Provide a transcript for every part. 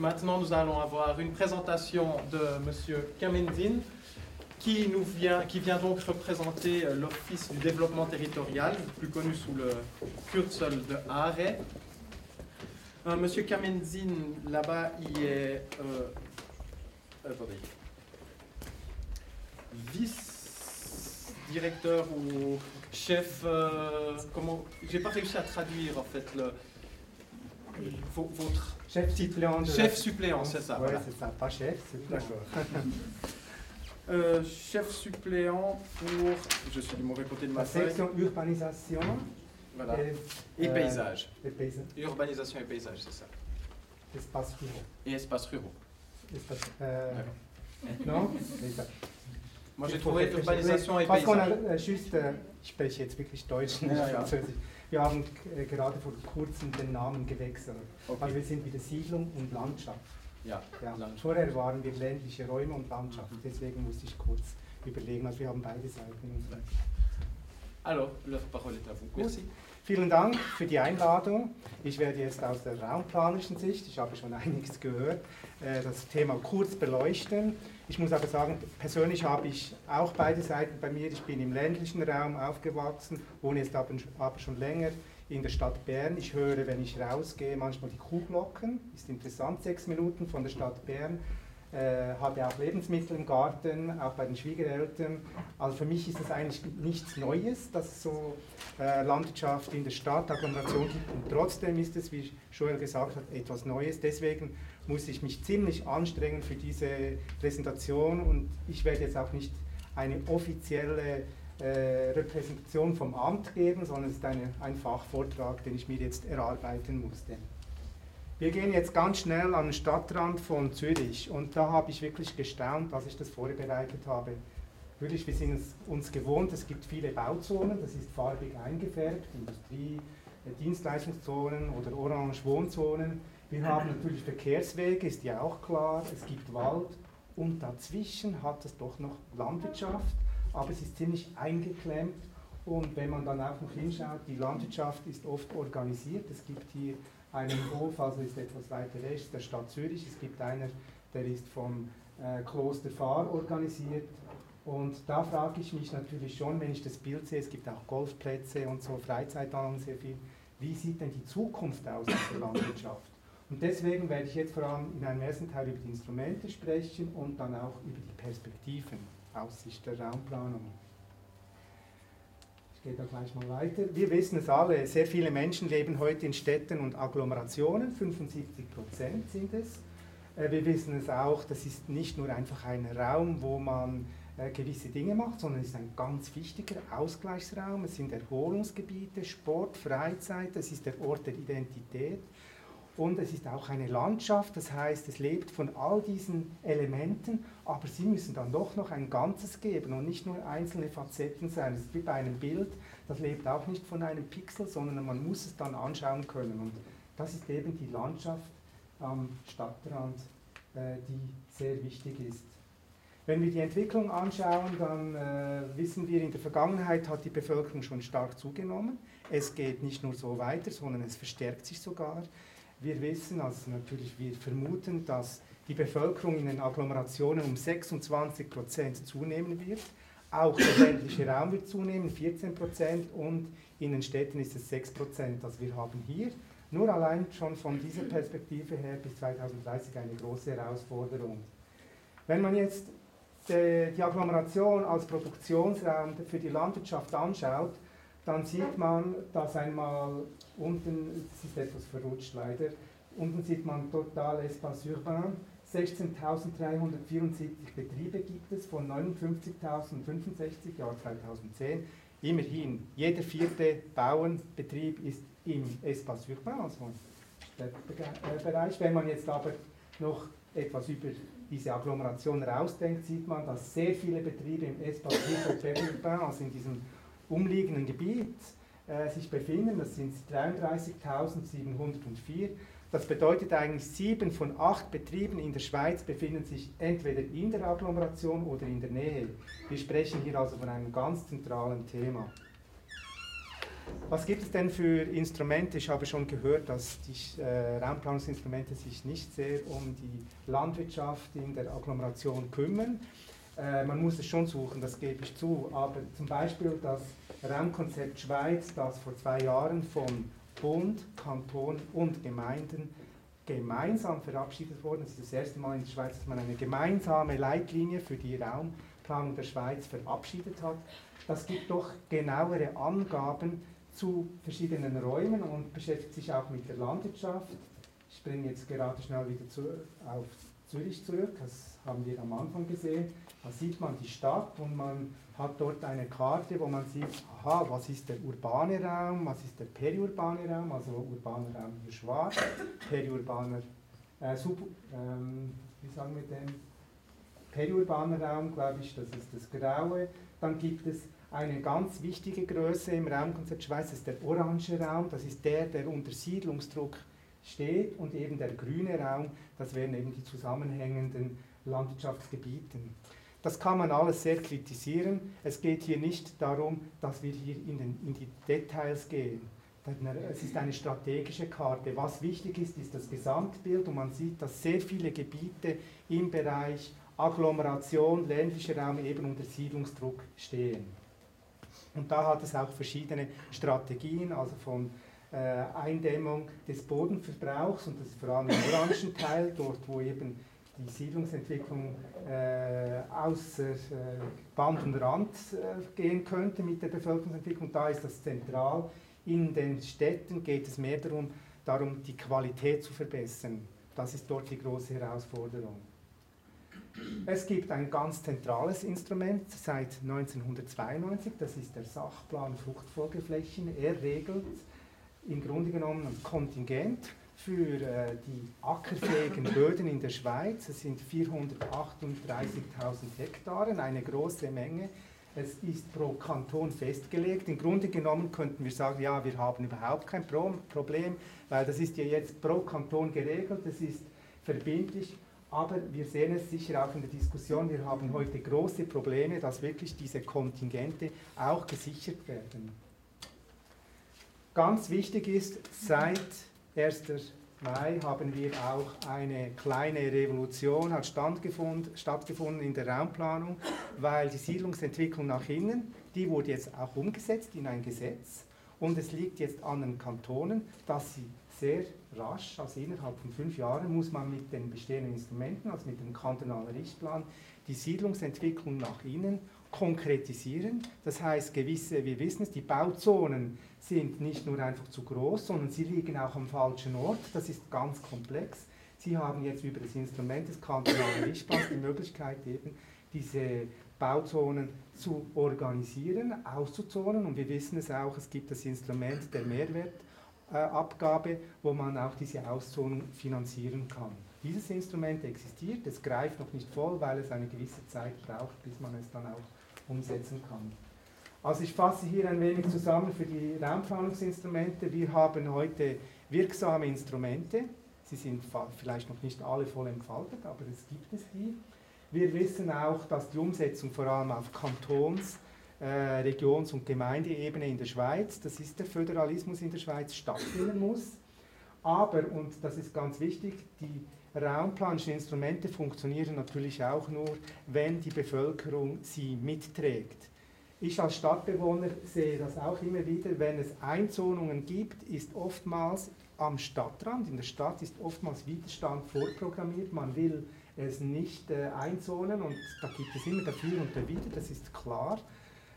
Maintenant, nous allons avoir une présentation de M. Kamendine, qui, nous vient, qui vient donc représenter euh, l'Office du développement territorial, plus connu sous le Kürzel de ARE. Euh, Monsieur Kamendine, là-bas, il est euh, vice-directeur ou chef. euh, comment J'ai pas réussi à traduire en fait le, vo- votre Chef suppléant de chef la- suppléant, c'est ça. Ouais, voilà. c'est ça, pas chef, c'est D'accord. Euh, chef suppléant pour, je suis du mauvais côté de ma La section urbanisation voilà. et, et euh, paysage. et paysa- Urbanisation et paysage, c'est ça. espace ruraux. Et espaces ruraux. Espace- euh, D'accord. non. Moi j'ai trouvé urbanisation et Parce qu'on a juste, ich spreche jetzt wirklich Deutsch. Französisch. Wir haben äh, gerade vor kurzem den Namen gewechselt. Also Okay. wir sind wieder Siedlung und Landschaft. Ja, Ja. Landschaft. Vorher waren wir ländliche Räume und Landschaft. Mhm. Deswegen musste ich kurz überlegen. Also wir haben beide Seiten. in unserem- Alors, la parole est à vous. Merci. Vielen Dank für die Einladung. Ich werde jetzt aus der raumplanerischen Sicht, ich habe schon einiges gehört, äh, das Thema kurz beleuchten. Ich muss aber sagen, persönlich habe ich auch beide Seiten bei mir. Ich bin im ländlichen Raum aufgewachsen, wohne jetzt aber aber schon länger in der Stadt Bern. Ich höre, wenn ich rausgehe, manchmal die Kuhglocken. Ist interessant, sechs Minuten von der Stadt Bern. Äh, habe auch Lebensmittel im Garten, auch bei den Schwiegereltern. Also für mich ist das eigentlich nichts Neues, dass es so äh, Landwirtschaft in der Stadt, Agglomeration gibt. Und trotzdem ist es, wie Joel gesagt hat, etwas Neues. Deswegen muss ich mich ziemlich anstrengen für diese Präsentation und ich werde jetzt auch nicht eine offizielle äh, Repräsentation vom Amt geben, sondern es ist eine, ein Fachvortrag, den ich mir jetzt erarbeiten musste. Wir gehen jetzt ganz schnell an den Stadtrand von Zürich und da habe ich wirklich gestaunt, als ich das vorbereitet habe. Wirklich, wir sind es uns gewohnt, es gibt viele Bauzonen, das ist farbig eingefärbt, Industrie, äh, Dienstleistungszonen oder orange Wohnzonen. Wir haben natürlich Verkehrswege, ist ja auch klar, es gibt Wald und dazwischen hat es doch noch Landwirtschaft, aber es ist ziemlich eingeklemmt und wenn man dann auch noch hinschaut, die Landwirtschaft ist oft organisiert. Es gibt hier einen Hof, also ist etwas weiter rechts, der Stadt Zürich. Es gibt einer, der ist vom äh, Kloster Fahr organisiert. Und da frage ich mich natürlich schon, wenn ich das Bild sehe, es gibt auch Golfplätze und so, Freizeitanlagen sehr viel, wie sieht denn die Zukunft aus in der Landwirtschaft? Und deswegen werde ich jetzt vor allem in einem ersten Teil über die Instrumente sprechen und dann auch über die Perspektiven aus Sicht der Raumplanung. Gehe da gleich mal weiter. Wir wissen es alle, sehr viele Menschen leben heute in Städten und Agglomerationen, 75 Prozent sind es. Äh, Wir wissen es auch, das ist nicht nur einfach ein Raum, wo man äh, gewisse Dinge macht, sondern es ist ein ganz wichtiger Ausgleichsraum. Es sind Erholungsgebiete, Sport, Freizeit, es ist der Ort der Identität. Und es ist auch eine Landschaft, das heißt, es lebt von all diesen Elementen, aber sie müssen dann doch noch ein Ganzes geben und nicht nur einzelne Facetten sein. Es ist wie bei einem Bild, das lebt auch nicht von einem Pixel, sondern man muss es dann anschauen können. Und das ist eben die Landschaft am Stadtrand, äh, die sehr wichtig ist. Wenn wir die Entwicklung anschauen, dann äh, wissen wir, in der Vergangenheit hat die Bevölkerung schon stark zugenommen. Es geht nicht nur so weiter, sondern es verstärkt sich sogar. Wir wissen, also natürlich, wir vermuten, dass die Bevölkerung in den Agglomerationen um 26 Prozent zunehmen wird. Auch der ländliche Raum wird zunehmen, 14 Prozent, und in den Städten ist es 6 Prozent. Also wir haben hier nur allein schon von dieser Perspektive her bis 2030 eine große Herausforderung. Wenn man jetzt die, die Agglomeration als Produktionsraum für die Landwirtschaft anschaut, dann sieht man, dass einmal unten, es ist etwas verrutscht leider, unten sieht man total Espace Urbain, 16.374 Betriebe gibt es von 59.065 Jahr 2010. Immerhin, jeder vierte Bauernbetrieb ist im Espace Urbain, also im Städtebereich. Wenn man jetzt aber noch etwas über diese Agglomeration rausdenkt, sieht man, dass sehr viele Betriebe im Espace Urbain, also in diesem umliegenden Gebiet äh, sich befinden. Das sind 33.704. Das bedeutet eigentlich, sieben von acht Betrieben in der Schweiz befinden sich entweder in der Agglomeration oder in der Nähe. Wir sprechen hier also von einem ganz zentralen Thema. Was gibt es denn für Instrumente? Ich habe schon gehört, dass die äh, Raumplanungsinstrumente sich nicht sehr um die Landwirtschaft in der Agglomeration kümmern. Äh, man muss es schon suchen, das gebe ich zu. Aber zum Beispiel das Raumkonzept Schweiz, das vor zwei Jahren von Bund, Kanton und Gemeinden gemeinsam verabschiedet worden. Es ist das erste Mal in der Schweiz, dass man eine gemeinsame Leitlinie für die Raumplanung der Schweiz verabschiedet hat. Das gibt doch genauere Angaben zu verschiedenen Räumen und beschäftigt sich auch mit der Landwirtschaft. Ich springe jetzt gerade schnell wieder zu, auf Zürich zurück, das haben wir am Anfang gesehen. Da sieht man die Stadt und man hat dort eine Karte, wo man sieht, aha, was ist der urbane Raum, was ist der periurbane Raum, also urbaner Raum hier schwarz, periurbaner, äh, sub, ähm, wie sagen wir denn, periurbaner Raum, glaube ich, das ist das Graue. Dann gibt es eine ganz wichtige Größe im Raumkonzept Schweiz, das ist der orange Raum, das ist der, der unter Siedlungsdruck steht und eben der grüne Raum, das wären eben die zusammenhängenden Landwirtschaftsgebiete. Das kann man alles sehr kritisieren. Es geht hier nicht darum, dass wir hier in, den, in die Details gehen. Es ist eine strategische Karte. Was wichtig ist, ist das Gesamtbild und man sieht, dass sehr viele Gebiete im Bereich Agglomeration, ländlicher Raum eben unter Siedlungsdruck stehen. Und da hat es auch verschiedene Strategien, also von äh, Eindämmung des Bodenverbrauchs und das ist vor allem im orangen Teil, dort wo eben die Siedlungsentwicklung äh, außer äh, Band und Rand äh, gehen könnte mit der Bevölkerungsentwicklung. Da ist das zentral. In den Städten geht es mehr darum, darum, die Qualität zu verbessern. Das ist dort die große Herausforderung. Es gibt ein ganz zentrales Instrument seit 1992, das ist der Sachplan Fruchtfolgeflächen. Er regelt im Grunde genommen ein Kontingent für äh, die ackerfähigen Böden in der Schweiz. Es sind 438.000 Hektaren, eine große Menge. Es ist pro Kanton festgelegt. Im Grunde genommen könnten wir sagen, ja, wir haben überhaupt kein Problem, weil das ist ja jetzt pro Kanton geregelt, es ist verbindlich. Aber wir sehen es sicher auch in der Diskussion, wir haben heute große Probleme, dass wirklich diese Kontingente auch gesichert werden. Ganz wichtig ist, seit 1. Mai haben wir auch eine kleine Revolution hat stattgefunden, stattgefunden in der Raumplanung, weil die Siedlungsentwicklung nach innen, die wurde jetzt auch umgesetzt in ein Gesetz und es liegt jetzt an den Kantonen, dass sie sehr rasch, also innerhalb von fünf Jahren, muss man mit den bestehenden Instrumenten, also mit dem kantonalen Richtplan, die Siedlungsentwicklung nach innen konkretisieren. Das heißt, gewisse, wir wissen es, die Bauzonen sind nicht nur einfach zu groß, sondern sie liegen auch am falschen Ort. Das ist ganz komplex. Sie haben jetzt über das Instrument des kantonalen Richtplans die Möglichkeit, eben diese Bauzonen zu organisieren, auszuzonen. Und wir wissen es auch, es gibt das Instrument der Mehrwertabgabe, wo man auch diese Auszonung finanzieren kann. Dieses Instrument existiert, es greift noch nicht voll, weil es eine gewisse Zeit braucht, bis man es dann auch umsetzen kann. Also ich fasse hier ein wenig zusammen für die Raumplanungsinstrumente. Wir haben heute wirksame Instrumente. Sie sind vielleicht noch nicht alle voll entfaltet, aber es gibt es die. Wir wissen auch, dass die Umsetzung vor allem auf Kantons-, äh, Regions- und Gemeindeebene in der Schweiz, das ist der Föderalismus in der Schweiz, stattfinden muss. Aber, und das ist ganz wichtig, die raumplanischen Instrumente funktionieren natürlich auch nur, wenn die Bevölkerung sie mitträgt. Ich als Stadtbewohner sehe das auch immer wieder, wenn es Einzonungen gibt, ist oftmals am Stadtrand, in der Stadt ist oftmals Widerstand vorprogrammiert, man will es nicht äh, einzonen und da gibt es immer dafür und dawider, das ist klar.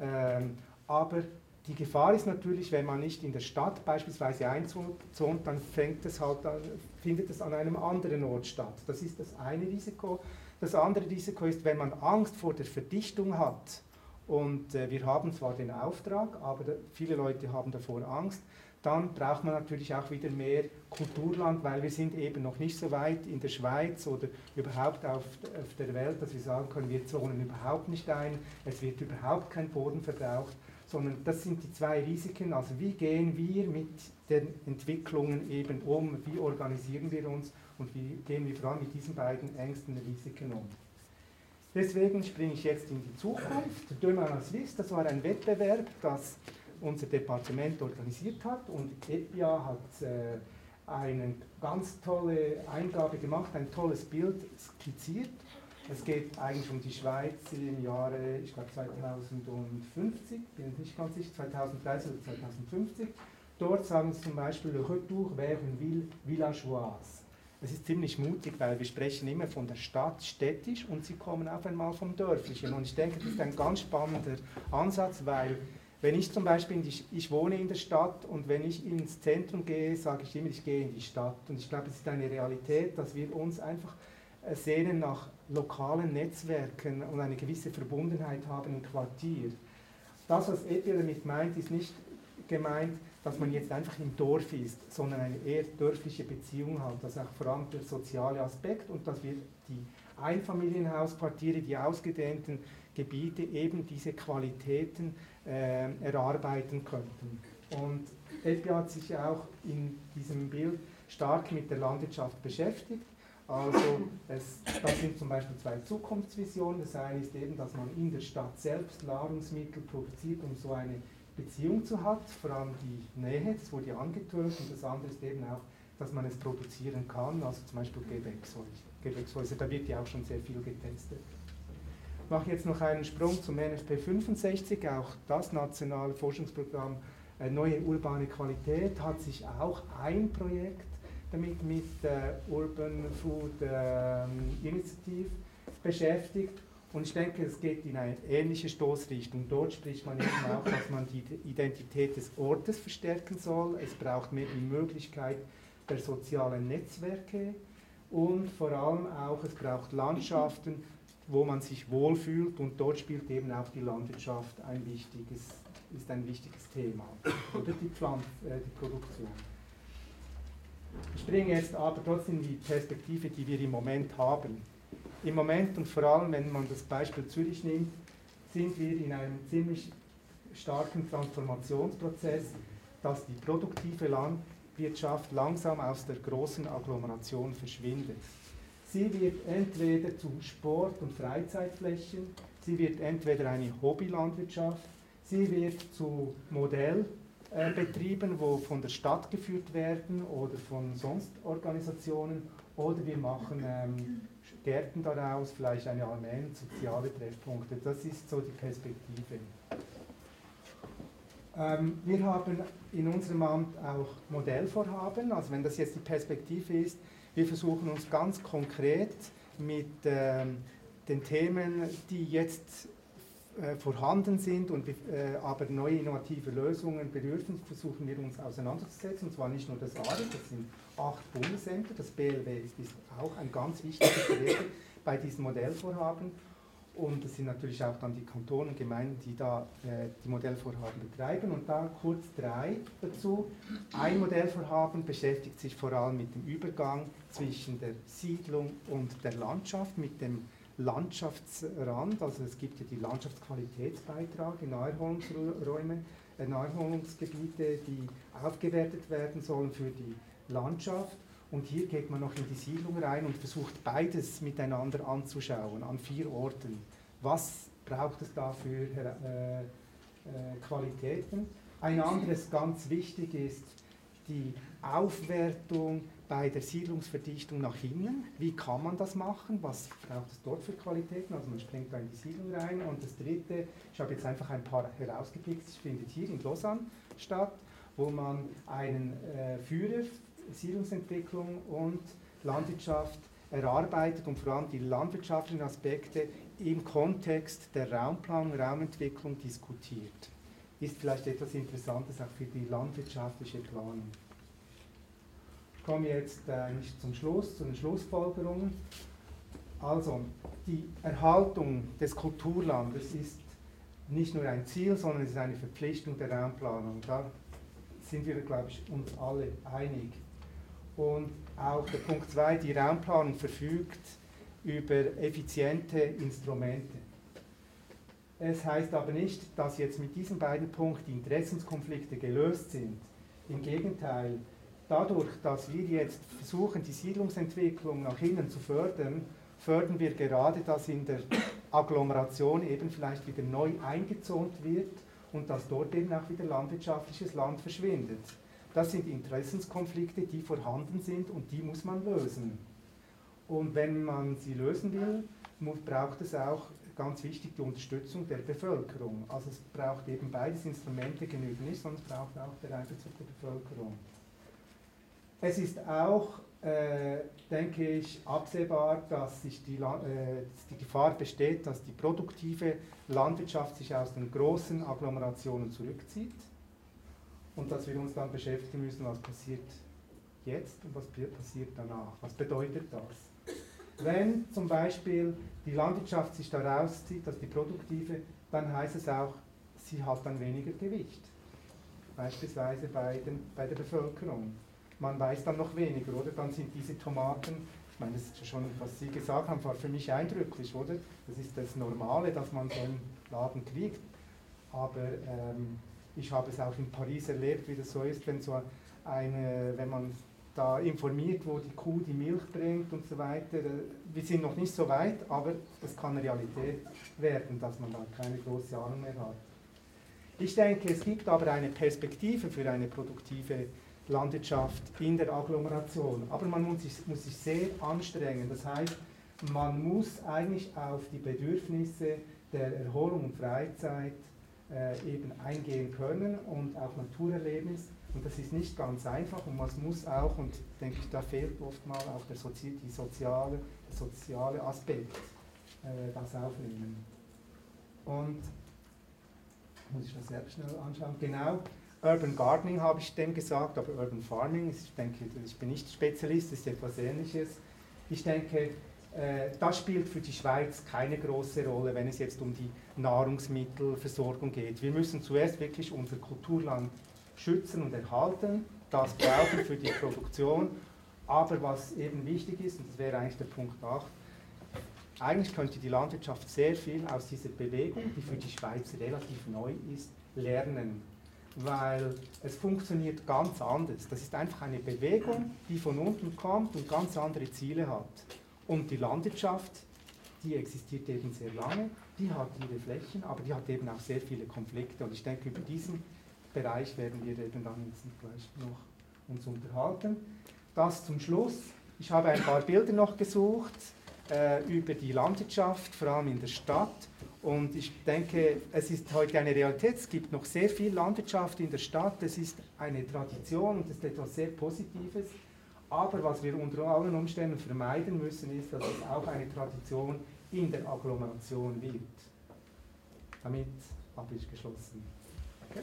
Ähm, aber die Gefahr ist natürlich, wenn man nicht in der Stadt beispielsweise einzont, dann fängt es halt an, findet es an einem anderen Ort statt. Das ist das eine Risiko. Das andere Risiko ist, wenn man Angst vor der Verdichtung hat, und äh, wir haben zwar den Auftrag, aber da, viele Leute haben davor Angst. Dann braucht man natürlich auch wieder mehr Kulturland, weil wir sind eben noch nicht so weit in der Schweiz oder überhaupt auf, auf der Welt, dass wir sagen können, wir zonen überhaupt nicht ein, es wird überhaupt kein Boden verbraucht, sondern das sind die zwei Risiken. Also wie gehen wir mit den Entwicklungen eben um, wie organisieren wir uns und wie gehen wir vor allem mit diesen beiden Ängsten Risiken um. Deswegen springe ich jetzt in die Zukunft. Demain Suisse, das war ein Wettbewerb, das unser Departement organisiert hat und EPIA hat äh, eine ganz tolle Eingabe gemacht, ein tolles Bild skizziert. Es geht eigentlich um die Schweiz im Jahre, ich glaube 2050, bin nicht ganz sicher, 2030 oder 2050. Dort sagen sie zum Beispiel Le Retour vers une ville villageoise. Es ist ziemlich mutig, weil wir sprechen immer von der Stadt städtisch und sie kommen auf einmal vom Dörflichen. Und ich denke, das ist ein ganz spannender Ansatz, weil wenn ich zum Beispiel, die, ich wohne in der Stadt und wenn ich ins Zentrum gehe, sage ich immer, ich gehe in die Stadt. Und ich glaube, es ist eine Realität, dass wir uns einfach äh, sehnen nach lokalen Netzwerken und eine gewisse Verbundenheit haben im Quartier. Das, was Ethel damit meint, ist nicht gemeint, dass man jetzt einfach im Dorf ist, sondern eine eher dörfliche Beziehung hat. Das ist auch vor allem der soziale Aspekt und dass wir die Einfamilienhausquartiere, die ausgedehnten Gebiete eben diese Qualitäten äh, erarbeiten könnten. Und EPI hat sich auch in diesem Bild stark mit der Landwirtschaft beschäftigt. Also es, das sind zum Beispiel zwei Zukunftsvisionen. Das eine ist eben, dass man in der Stadt selbst Nahrungsmittel produziert, um so eine Beziehung zu hat, vor allem die Nähe, das wurde ja angetönt, und das andere ist eben auch, dass man es produzieren kann, also zum Beispiel Gewächshäuser, da wird ja auch schon sehr viel getestet. Ich mache jetzt noch einen Sprung zum NFP 65, auch das nationale Forschungsprogramm äh, Neue urbane Qualität hat sich auch ein Projekt damit mit der Urban Food äh, Initiative beschäftigt und ich denke, es geht in eine ähnliche Stoßrichtung. Dort spricht man eben auch, dass man die Identität des Ortes verstärken soll. Es braucht mehr die Möglichkeit der sozialen Netzwerke und vor allem auch, es braucht Landschaften, wo man sich wohlfühlt und dort spielt eben auch die Landwirtschaft ein wichtiges, ist ein wichtiges Thema. Oder die, Pflanz, äh, die Produktion. Ich bringe jetzt aber trotzdem die Perspektive, die wir im Moment haben. Im Moment und vor allem, wenn man das Beispiel Zürich nimmt, sind wir in einem ziemlich starken Transformationsprozess, dass die produktive Landwirtschaft langsam aus der großen Agglomeration verschwindet. Sie wird entweder zu Sport- und Freizeitflächen, sie wird entweder eine Hobbylandwirtschaft, sie wird zu Modellbetrieben, wo von der Stadt geführt werden oder von sonst Organisationen, oder wir machen ähm, Gärten daraus, vielleicht eine Armeen, soziale Treffpunkte. Das ist so die Perspektive. Ähm, wir haben in unserem Amt auch Modellvorhaben, also wenn das jetzt die Perspektive ist, wir versuchen uns ganz konkret mit ähm, den Themen, die jetzt äh, vorhanden sind und äh, aber neue innovative Lösungen bedürfen, versuchen wir uns auseinanderzusetzen. Und zwar nicht nur das ARE, das sind acht Bundesämter, das BLW ist, auch ein ganz wichtiger Träger bei diesen Modellvorhaben. Und es sind natürlich auch dann die Kantone und Gemeinden, die da äh, die Modellvorhaben betreiben. Und da kurz drei dazu. Ein Modellvorhaben beschäftigt sich vor allem mit dem Übergang zwischen der Siedlung und der Landschaft, mit dem Landschaftsrand, also es gibt ja die Landschaftsqualitätsbeiträge, Naherholungsräume, äh, Naherholungsgebiete, die aufgewertet werden sollen für die Landschaft. Und hier geht man noch in die Siedlung rein und versucht beides miteinander anzuschauen, an vier Orten. Was braucht es da für äh, äh, Qualitäten? Ein anderes ganz wichtig ist die Aufwertung bei der Siedlungsverdichtung nach innen. Wie kann man das machen? Was braucht es dort für Qualitäten? Also man springt da in die Siedlung rein. Und das dritte, ich habe jetzt einfach ein paar herausgepickt, findet hier in Lausanne statt, wo man einen äh, Führer, Siedlungsentwicklung und Landwirtschaft erarbeitet und vor allem die landwirtschaftlichen Aspekte im Kontext der Raumplanung, Raumentwicklung diskutiert. Ist vielleicht etwas Interessantes auch für die landwirtschaftliche Planung komme jetzt äh, zum Schluss, zu den Schlussfolgerungen. Also, die Erhaltung des Kulturlandes ist nicht nur ein Ziel, sondern es ist eine Verpflichtung der Raumplanung. Da sind wir, glaube ich, uns alle einig. Und auch der Punkt 2, die Raumplanung verfügt über effiziente Instrumente. Es heißt aber nicht, dass jetzt mit diesen beiden Punkten die Interessenskonflikte gelöst sind. Im Gegenteil, dadurch, dass wir jetzt versuchen, die Siedlungsentwicklung nach innen zu fördern, fördern wir gerade, dass in der Agglomeration eben vielleicht wieder neu eingezont wird und dass dort eben auch wieder landwirtschaftliches Land verschwindet. Das sind Interessenskonflikte, die vorhanden sind und die muss man lösen. Und wenn man sie lösen will, braucht es auch ganz wichtig die Unterstützung der Bevölkerung. Also es braucht eben beides Instrumente genügen nicht, sondern es braucht auch Einbezug der Bevölkerung. Es ist auch, äh, denke ich, absehbar, dass sich die, äh, die Gefahr besteht, dass die produktive Landwirtschaft sich aus den großen Agglomerationen zurückzieht und dass wir uns dann beschäftigen müssen, was passiert jetzt und was passiert danach. Was bedeutet das? Wenn zum Beispiel die Landwirtschaft sich da rauszieht, dass die produktive, dann heißt es auch, sie hat dann weniger Gewicht. Beispielsweise bei, den, bei der Bevölkerung. Man weiß dann noch weniger, oder? Dann sind diese Tomaten, ich meine, das ist schon, was Sie gesagt haben, war für mich eindrücklich, oder? Das ist das Normale, dass man so einen Laden kriegt. Aber ähm, ich habe es auch in Paris erlebt, wie das so ist, wenn, so eine, wenn man da informiert, wo die Kuh die Milch bringt und so weiter. Wir sind noch nicht so weit, aber es kann Realität werden, dass man da keine große Ahnung mehr hat. Ich denke, es gibt aber eine Perspektive für eine produktive Landwirtschaft in der Agglomeration, aber man muss sich, muss sich sehr anstrengen. Das heißt, man muss eigentlich auf die Bedürfnisse der Erholung und Freizeit äh, eben eingehen können und auch Naturerlebnis. Und das ist nicht ganz einfach und man muss auch, und denke ich, da fehlt oftmals auch der, Sozi die soziale, soziale Aspekt, äh, das aufnehmen. Und muss ich das selbst schnell anschauen. Genau, Urban Gardening habe ich dem gesagt, aber Urban Farming, ich denke, ich bin nicht Spezialist, ist etwas Ähnliches. Ich denke, äh, das spielt für die Schweiz keine große Rolle, wenn es jetzt um die Nahrungsmittelversorgung geht. Wir müssen zuerst wirklich unser Kulturland schützen und erhalten, das brauchen wir für die Produktion. Aber was eben wichtig ist, und das wäre eigentlich der Punkt 8, eigentlich könnte die Landwirtschaft sehr viel aus dieser Bewegung, die für die Schweiz relativ neu ist, lernen. Weil es funktioniert ganz anders. Das ist einfach eine Bewegung, die von unten kommt und ganz andere Ziele hat. Und die Landwirtschaft, die existiert eben sehr lange, die hat ihre Flächen, aber die hat eben auch sehr viele Konflikte. Und ich denke, über diesen Bereich werden wir eben dann jetzt gleich noch uns unterhalten. Das zum Schluss. Ich habe ein paar Bilder noch gesucht äh, über die Landwirtschaft, vor allem in der Stadt. Und ich denke, es ist heute eine Realität. Es gibt noch sehr viel Landwirtschaft in der Stadt. Es ist eine Tradition und es ist etwas sehr Positives. Aber was wir unter allen Umständen vermeiden müssen, ist, dass es auch eine Tradition in der Agglomeration wird. Damit habe ich geschlossen. Okay.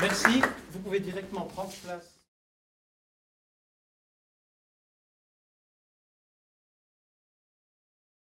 Merci. Vous pouvez directement prendre place.